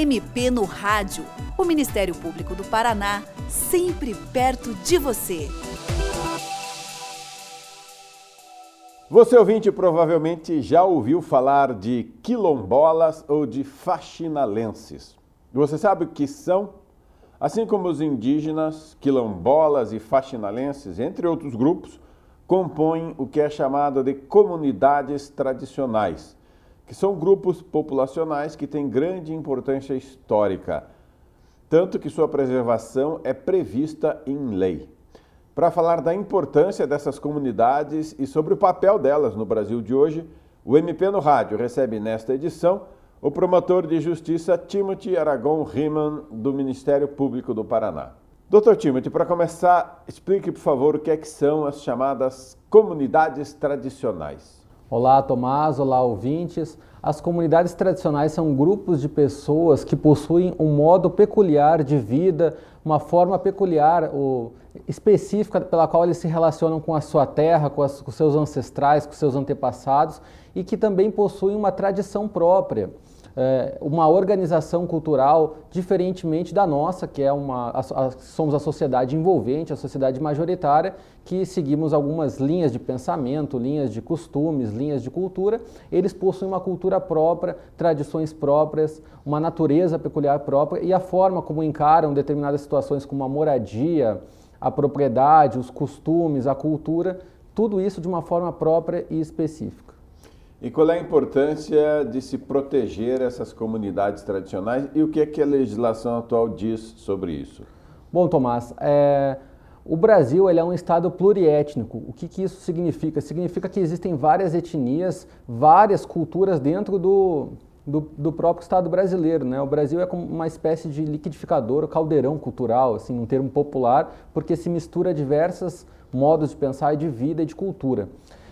MP no Rádio. O Ministério Público do Paraná, sempre perto de você. Você ouvinte provavelmente já ouviu falar de quilombolas ou de faxinalenses. Você sabe o que são? Assim como os indígenas, quilombolas e faxinalenses, entre outros grupos, compõem o que é chamado de comunidades tradicionais, que são grupos populacionais que têm grande importância histórica, tanto que sua preservação é prevista em lei. Para falar da importância dessas comunidades e sobre o papel delas no Brasil de hoje, o MP no Rádio recebe nesta edição o promotor de justiça Timothy Aragon Riemann, do Ministério Público do Paraná. Doutor Timothy, para começar, explique, por favor, o que, é que são as chamadas comunidades tradicionais. Olá, Tomás. Olá, ouvintes. As comunidades tradicionais são grupos de pessoas que possuem um modo peculiar de vida, uma forma peculiar, o, específica pela qual eles se relacionam com a sua terra, com, as, com seus ancestrais, com seus antepassados e que também possuem uma tradição própria uma organização cultural diferentemente da nossa, que é uma a, a, somos a sociedade envolvente, a sociedade majoritária, que seguimos algumas linhas de pensamento, linhas de costumes, linhas de cultura. Eles possuem uma cultura própria, tradições próprias, uma natureza peculiar própria e a forma como encaram determinadas situações como a moradia, a propriedade, os costumes, a cultura, tudo isso de uma forma própria e específica. E qual é a importância de se proteger essas comunidades tradicionais e o que é que a legislação atual diz sobre isso? Bom, Tomás, é, o Brasil é um estado pluriétnico. O que, que isso significa? Significa que existem várias etnias, várias culturas dentro do, do, do, próprio Estado brasileiro. Né? O Brasil é como uma espécie de liquidificador, caldeirão cultural, assim, um termo popular, porque se mistura diversos modos de pensar de vida e de cultura.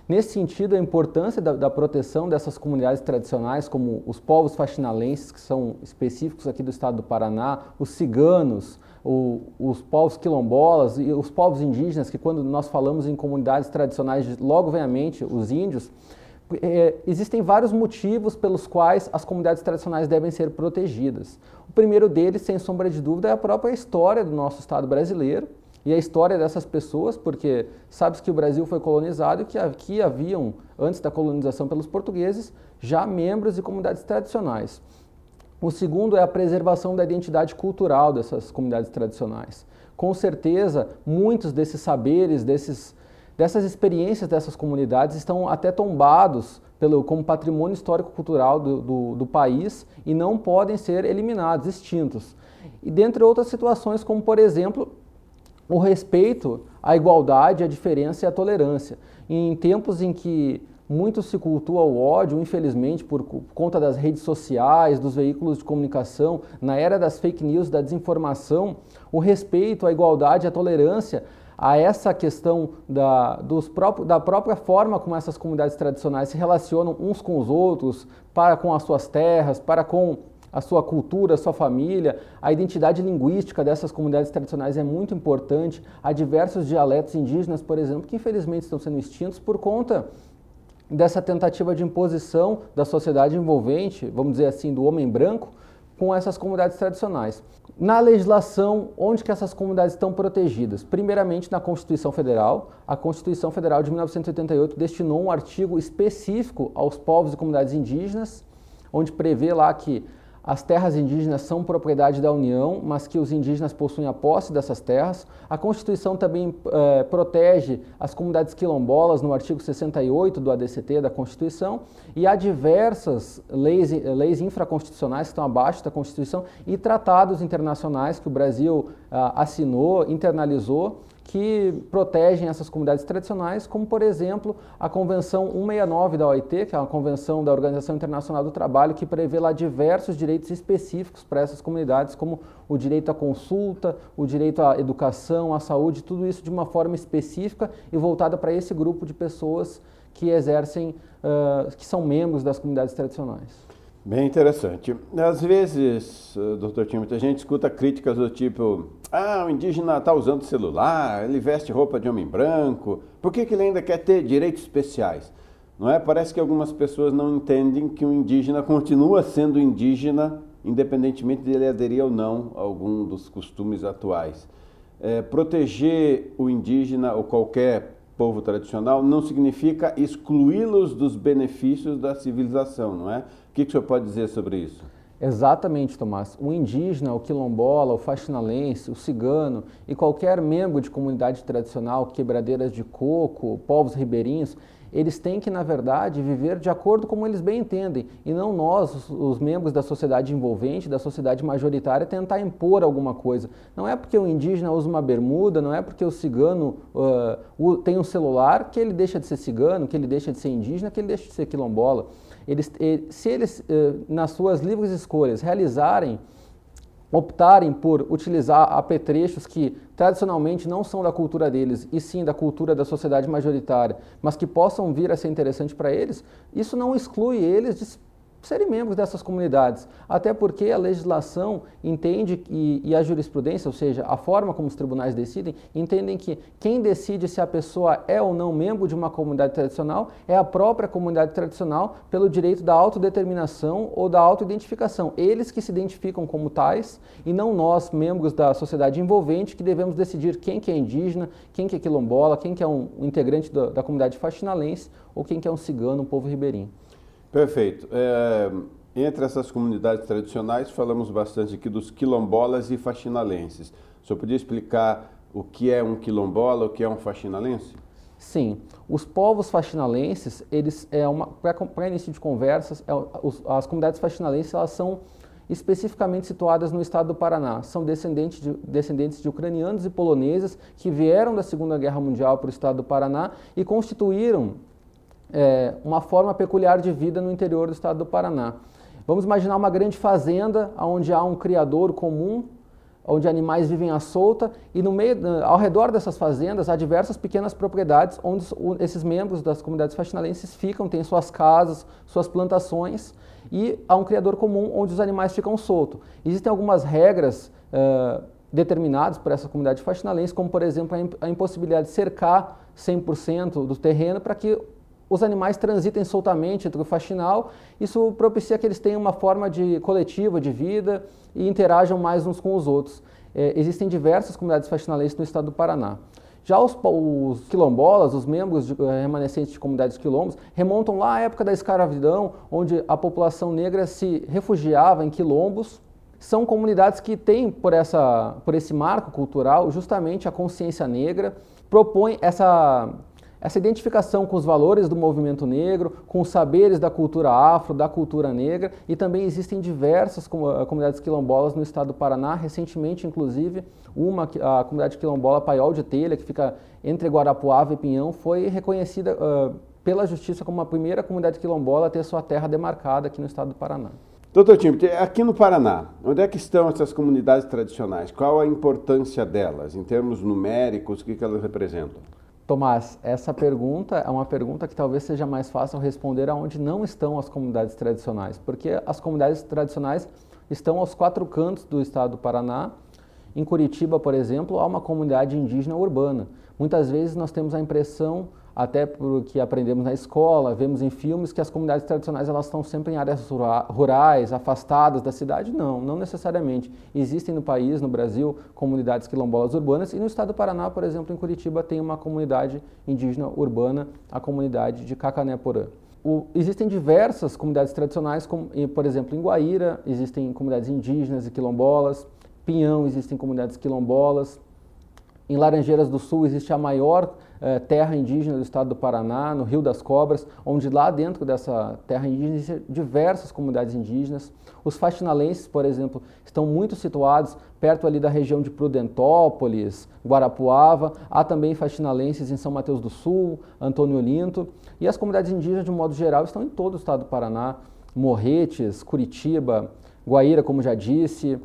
Nesse sentido, a importância da, da, proteção dessas comunidades tradicionais, como os povos faxinalenses, que são específicos aqui do estado do Paraná, os ciganos, o, os povos quilombolas e os povos indígenas, que quando nós falamos em comunidades tradicionais, logo vem à mente os índios, é, existem vários motivos pelos quais as comunidades tradicionais devem ser protegidas. O primeiro deles, sem sombra de dúvida, é a própria história do nosso Estado brasileiro, e a história dessas pessoas, porque sabe que o Brasil foi colonizado e que aqui haviam, antes da colonização pelos portugueses, já membros de comunidades tradicionais. O segundo é a preservação da identidade cultural dessas comunidades tradicionais. Com certeza, muitos desses saberes, desses, dessas experiências dessas comunidades estão até tombados pelo, como patrimônio histórico-cultural do, do, do país e não podem ser eliminados, extintos. E dentre outras situações, como por exemplo o respeito à igualdade, à diferença e à tolerância. Em tempos em que muito se cultua o ódio, infelizmente, por conta das redes sociais, dos veículos de comunicação, na era das fake news, da desinformação, o respeito à igualdade, à tolerância, a essa questão da, dos próprios, da própria forma como essas comunidades tradicionais se relacionam uns com os outros, para com as suas terras, para com a sua cultura, a sua família, a identidade linguística dessas comunidades tradicionais é muito importante. Há diversos dialetos indígenas, por exemplo, que infelizmente estão sendo extintos por conta dessa tentativa de imposição da sociedade envolvente, vamos dizer assim, do homem branco, com essas comunidades tradicionais. Na legislação, onde que essas comunidades estão protegidas? Primeiramente na Constituição Federal. A Constituição Federal de 1988 destinou um artigo específico aos povos e comunidades indígenas, onde prevê lá que as terras indígenas são propriedade da União, mas que os indígenas possuem a posse dessas terras. A Constituição também eh, protege as comunidades quilombolas no artigo 68 do ADCT da Constituição. E há diversas leis, leis infraconstitucionais que estão abaixo da Constituição e tratados internacionais que o Brasil ah, assinou, internalizou que protegem essas comunidades tradicionais, como, por exemplo, a Convenção 169 da OIT, que é a Convenção da Organização Internacional do Trabalho, que prevê lá diversos direitos específicos para essas comunidades, como o direito à consulta, o direito à educação, à saúde, tudo isso de uma forma específica e voltada para esse grupo de pessoas que exercem, uh, que são membros das comunidades tradicionais. Bem interessante. Às vezes, eh, doutor Timothy, a gente escuta críticas do tipo: ah, o indígena está usando celular, ele veste roupa de homem branco, por que, que ele ainda quer ter direitos especiais? Não é? Parece que algumas pessoas não entendem que o indígena continua sendo indígena, independentemente de ele aderir ou não a algum dos costumes atuais. É, proteger o indígena ou qualquer povo tradicional não significa excluí-los dos benefícios da civilização, não é? O que, que o senhor pode dizer sobre isso? Exatamente, Tomás. O indígena, o quilombola, o faxinalense, o cigano e qualquer membro de comunidade tradicional, quebradeiras de coco, povos ribeirinhos, eles têm que, na verdade, viver de acordo como eles bem entendem, e não nós, os, os, membros da sociedade envolvente, da sociedade majoritária, tentar impor alguma coisa. Não é porque o indígena usa uma bermuda, não é porque o cigano uh, tem um celular que ele deixa de ser cigano, que ele deixa de ser indígena, que ele deixa de ser quilombola. Eles, se eles, uh, nas suas livres escolhas, realizarem optarem por utilizar apetrechos que tradicionalmente não são da cultura deles, e sim da cultura da sociedade majoritária, mas que possam vir a ser interessante para eles, isso não exclui eles de serem membros dessas comunidades, até porque a legislação entende e, e, a jurisprudência, ou seja, a forma como os tribunais decidem, entendem que quem decide se a pessoa é ou não membro de uma comunidade tradicional é a própria comunidade tradicional pelo direito da autodeterminação ou da autoidentificação. Eles que se identificam como tais e não nós, membros da sociedade envolvente, que devemos decidir quem que é indígena, quem que é quilombola, quem que é um integrante da, da comunidade faxinalense ou quem que é um cigano, um povo ribeirinho. Perfeito. É, entre essas comunidades tradicionais, falamos bastante aqui dos quilombolas e faxinalenses. O senhor podia explicar o que é um quilombola, o que é um faxinalense? Sim, os povos faxinalenses, eles é uma para início de conversas, é, os, as comunidades faxinalenses elas são especificamente situadas no estado do Paraná. São descendentes de, descendentes de ucranianos e poloneses que vieram da Segunda Guerra Mundial para o estado do Paraná e constituíram é, uma forma peculiar de vida no interior do estado do Paraná. Vamos imaginar uma grande fazenda onde há um criador comum, onde animais vivem à solta e no meio, ao redor dessas fazendas há diversas pequenas propriedades onde esses membros das comunidades faxinalenses ficam, têm suas casas, suas plantações e há um criador comum onde os animais ficam soltos. Existem algumas regras uh, determinadas por essa comunidade faxinalense, como por exemplo a impossibilidade de cercar 100% do terreno para que os animais transitem soltamente entre o faxinal, isso propicia que eles tenham uma forma de coletiva de vida e interajam mais uns com os outros. É, existem diversas comunidades faxinalenses no estado do Paraná. Já os, os quilombolas, os membros de, eh, remanescentes de comunidades quilombos, remontam lá à época da escravidão, onde a população negra se refugiava em quilombos. São comunidades que têm, por, essa, por esse marco cultural, justamente a consciência negra, propõem essa essa identificação com os valores do movimento negro, com os saberes da cultura afro, da cultura negra, e também existem diversas eh, comunidades quilombolas no estado do Paraná, recentemente, inclusive, uma, a comunidade quilombola Paiol de Telha, que fica entre Guarapuava e Pinhão, foi reconhecida uh, pela justiça como a primeira comunidade quilombola a ter sua terra demarcada aqui no estado do Paraná. Doutor Timothy, aqui no Paraná, onde é que estão essas comunidades tradicionais? Qual a importância delas, em termos numéricos, o que elas representam? Tomás, essa pergunta é uma pergunta que talvez seja mais fácil responder aonde não estão as comunidades tradicionais, porque as comunidades tradicionais estão aos quatro cantos do estado do Paraná. Em Curitiba, por exemplo, há uma comunidade indígena urbana. Muitas vezes nós temos a impressão até porque aprendemos na escola, vemos em filmes que as comunidades tradicionais elas estão sempre em áreas rurais, afastadas da cidade. Não, não necessariamente. Existem no país, no Brasil, comunidades quilombolas urbanas e no estado do Paraná, por exemplo, em Curitiba, tem uma comunidade indígena urbana, a comunidade de Cacanéporã. O, existem diversas comunidades tradicionais, como, por exemplo, em Guaíra existem comunidades indígenas e quilombolas, Pinhão existem comunidades quilombolas, em Laranjeiras do Sul existe a maior eh, terra indígena do estado do Paraná, no Rio das Cobras, onde lá dentro dessa terra indígena diversas comunidades indígenas. Os faxinalenses, por exemplo, estão muito situados perto ali da região de Prudentópolis, Guarapuava. Há também faxinalenses em São Mateus do Sul, Antônio Olinto. E as comunidades indígenas, de modo geral, estão em todo o estado do Paraná. Morretes, Curitiba, Guaíra, como já disse,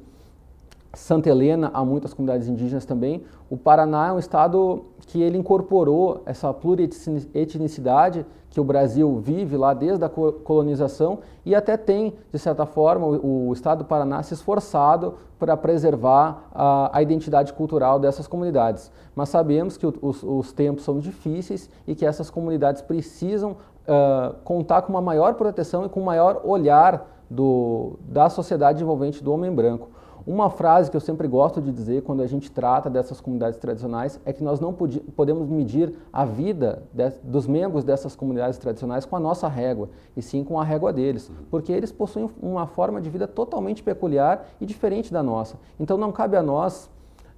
Santa Helena, há muitas comunidades indígenas também. O Paraná é um estado que ele incorporou essa plurietnicidade que o Brasil vive lá desde a colonização e até tem, de certa forma, o, estado do Paraná se esforçado para preservar a, a, identidade cultural dessas comunidades. Mas sabemos que os, os, tempos são difíceis e que essas comunidades precisam uh, contar com uma maior proteção e com um maior olhar do, da sociedade envolvente do homem branco. Uma frase que eu sempre gosto de dizer quando a gente trata dessas comunidades tradicionais é que nós não podemos medir a vida de, dos membros dessas comunidades tradicionais com a nossa régua, e sim com a régua deles, porque eles possuem uma forma de vida totalmente peculiar e diferente da nossa. Então não cabe a nós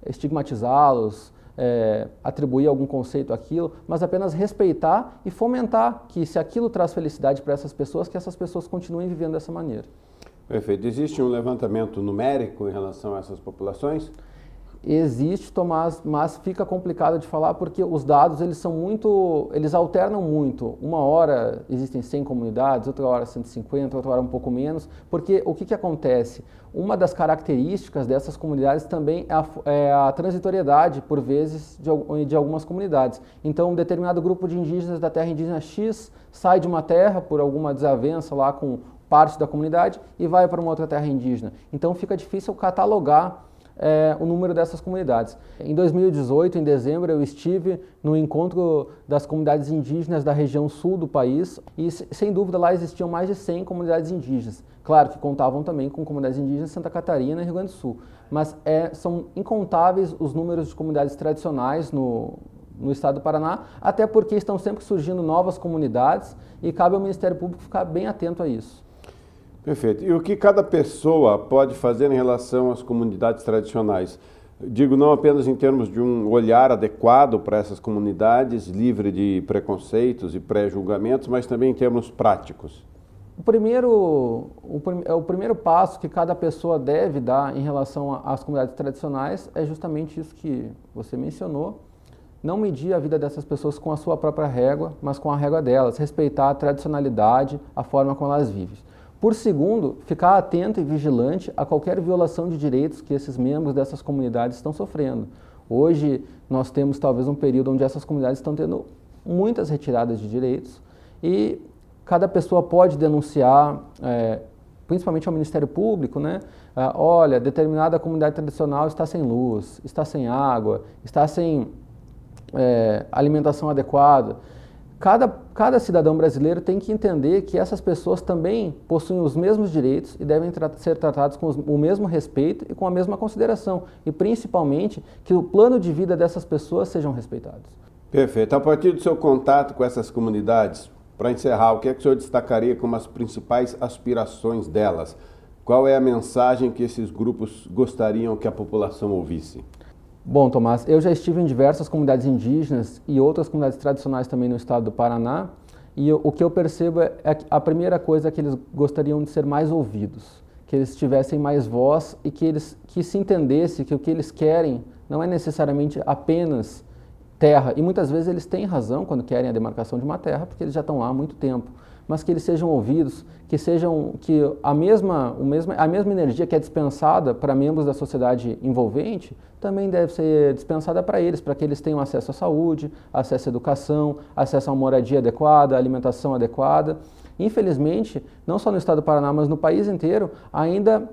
estigmatizá-los, é, atribuir algum conceito àquilo, mas apenas respeitar e fomentar que se aquilo traz felicidade para essas pessoas, que essas pessoas continuem vivendo dessa maneira. Perfeito. Existe um levantamento numérico em relação a essas populações? Existe, Tomás, mas fica complicado de falar porque os dados eles são muito, eles alternam muito. Uma hora existem 100 comunidades, outra hora 150, outra hora um pouco menos, porque o que, que acontece? Uma das características dessas comunidades também é a, é a transitoriedade, por vezes, de, de algumas comunidades. Então, um determinado grupo de indígenas da terra indígena X sai de uma terra por alguma desavença lá com parte da comunidade e vai para uma outra terra indígena. Então fica difícil catalogar é, o número dessas comunidades. Em 2018, em dezembro, eu estive no encontro das comunidades indígenas da região sul do país e, sem dúvida, lá existiam mais de 100 comunidades indígenas. Claro que contavam também com comunidades indígenas de Santa Catarina e Rio Grande do Sul, mas é, são incontáveis os números de comunidades tradicionais no, no estado do Paraná, até porque estão sempre surgindo novas comunidades e cabe ao Ministério Público ficar bem atento a isso. Perfeito. E o que cada pessoa pode fazer em relação às comunidades tradicionais? Digo não apenas em termos de um olhar adequado para essas comunidades, livre de preconceitos e pré-julgamentos, mas também em termos práticos. O primeiro, o, é o primeiro passo que cada pessoa deve dar em relação às comunidades tradicionais é justamente isso que você mencionou. Não medir a vida dessas pessoas com a sua própria régua, mas com a régua delas, respeitar a tradicionalidade, a forma como elas vivem. Por segundo, ficar atento e vigilante a qualquer violação de direitos que esses membros dessas comunidades estão sofrendo. Hoje, nós temos talvez um período onde essas comunidades estão tendo muitas retiradas de direitos e cada pessoa pode denunciar, é, principalmente ao Ministério Público, né? Ah, olha, determinada comunidade tradicional está sem luz, está sem água, está sem é, alimentação adequada cada, cada cidadão brasileiro tem que entender que essas pessoas também possuem os mesmos direitos e devem tra ser tratados com os, o mesmo respeito e com a mesma consideração. E principalmente que o plano de vida dessas pessoas sejam respeitados. Perfeito. A partir do seu contato com essas comunidades, para encerrar, o que é que o senhor destacaria como as principais aspirações delas? Qual é a mensagem que esses grupos gostariam que a população ouvisse? Bom, Tomás, eu já estive em diversas comunidades indígenas e outras comunidades tradicionais também no estado do Paraná, e eu, o que eu percebo é, é que a primeira coisa é que eles gostariam de ser mais ouvidos, que eles tivessem mais voz e que eles que se entendesse que o que eles querem não é necessariamente apenas terra, e muitas vezes eles têm razão quando querem a demarcação de uma terra, porque eles já estão lá há muito tempo. Mas que eles sejam ouvidos, que sejam que a mesma, o mesmo, a mesma energia que é dispensada para membros da sociedade envolvente também deve ser dispensada para eles, para que eles tenham acesso à saúde, acesso à educação, acesso a uma moradia adequada, alimentação adequada. Infelizmente, não só no estado do Paraná, mas no país inteiro, ainda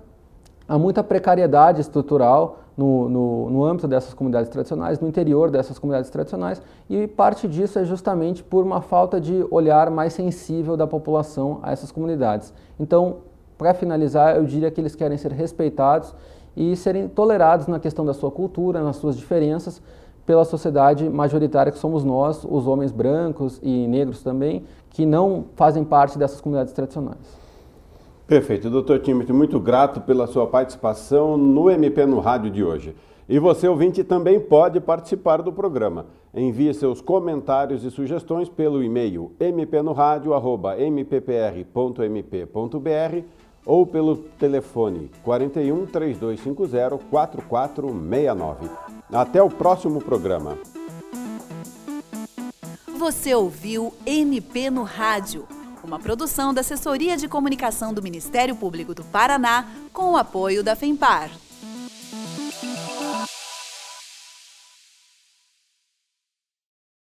há muita precariedade estrutural no, no, no, âmbito dessas comunidades tradicionais, no interior dessas comunidades tradicionais, e parte disso é justamente por uma falta de olhar mais sensível da população a essas comunidades. Então, para finalizar, eu diria que eles querem ser respeitados e serem tolerados na questão da sua cultura, nas suas diferenças, pela sociedade majoritária que somos nós, os homens brancos e negros também, que não fazem parte dessas comunidades tradicionais. Perfeito. Doutor Timothy, muito grato pela sua participação no MP no Rádio de hoje. E você, ouvinte, também pode participar do programa. Envie seus comentários e sugestões pelo e-mail mpnoradio.mppr.mp.br ou pelo telefone 41 3250 4469. Até o próximo programa. Você ouviu MP no Rádio uma produção da Assessoria de Comunicação do Ministério Público do Paraná, com o apoio da FEMPAR.